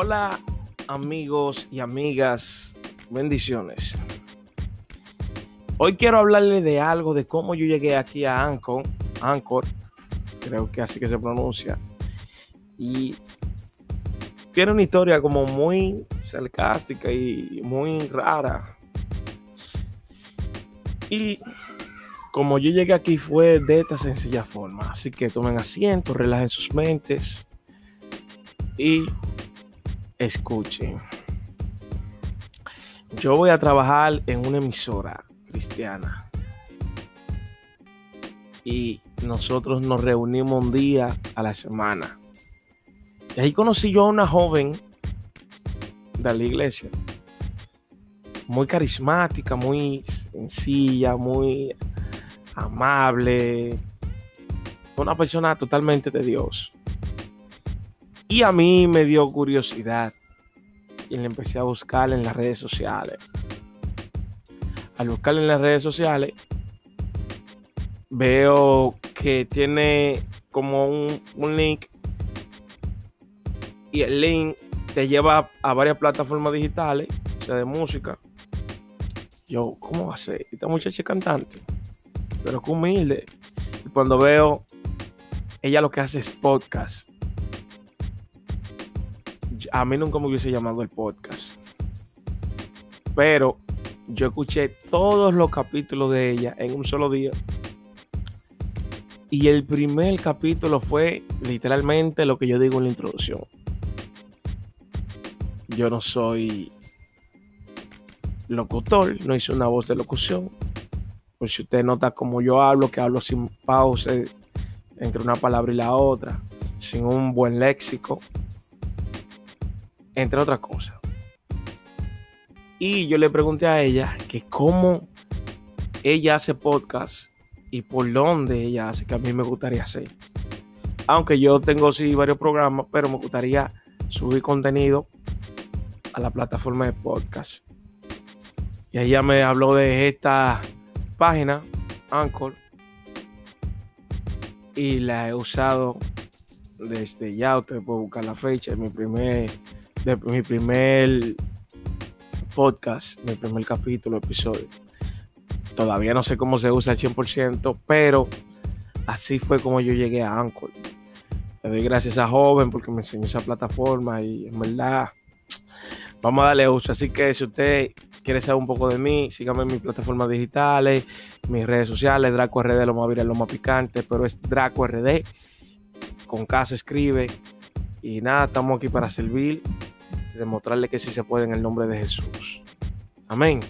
Hola amigos y amigas, bendiciones. Hoy quiero hablarles de algo, de cómo yo llegué aquí a Anchor, Anchor, creo que así que se pronuncia. Y tiene una historia como muy sarcástica y muy rara. Y como yo llegué aquí fue de esta sencilla forma. Así que tomen asiento, relajen sus mentes y escuchen. Yo voy a trabajar en una emisora cristiana. Y nosotros nos reunimos un día a la semana. Y ahí conocí yo a una joven de la iglesia. Muy carismática, muy sencilla, muy amable. Una persona totalmente de Dios. Y a mí me dio curiosidad. Y le empecé a buscar en las redes sociales. Al buscar en las redes sociales, veo que tiene como un, un link. Y el link te lleva a varias plataformas digitales, sea, de música. Yo, ¿cómo va a ser? Esta muchacha es cantante, pero que humilde. Y cuando veo, ella lo que hace es podcast a mí nunca me hubiese llamado el podcast. Pero yo escuché todos los capítulos de ella en un solo día. Y el primer capítulo fue literalmente lo que yo digo en la introducción. Yo no soy locutor, no hice una voz de locución. Pues si usted nota como yo hablo, que hablo sin pausa entre una palabra y la otra, sin un buen léxico, entre otras cosas. Y yo le pregunté a ella que cómo ella hace podcast y por dónde ella hace, que a mí me gustaría hacer. Aunque yo tengo sí varios programas, pero me gustaría subir contenido a la plataforma de podcast. Y ella me habló de esta página, Anchor, y la he usado desde ya. Usted puede buscar la fecha, mi primer de mi primer podcast, mi primer capítulo, episodio. Todavía no sé cómo se usa al 100%, pero así fue como yo llegué a Anchor. Le doy gracias a Joven porque me enseñó esa plataforma y en verdad vamos a darle uso. Así que si usted quiere saber un poco de mí, sígame en mis plataformas digitales, mis redes sociales, Draco RD, lo más viral, lo más picante, pero es Draco RD. Con K escribe. Y nada, estamos aquí para servir demostrarle que sí se puede en el nombre de Jesús. Amén.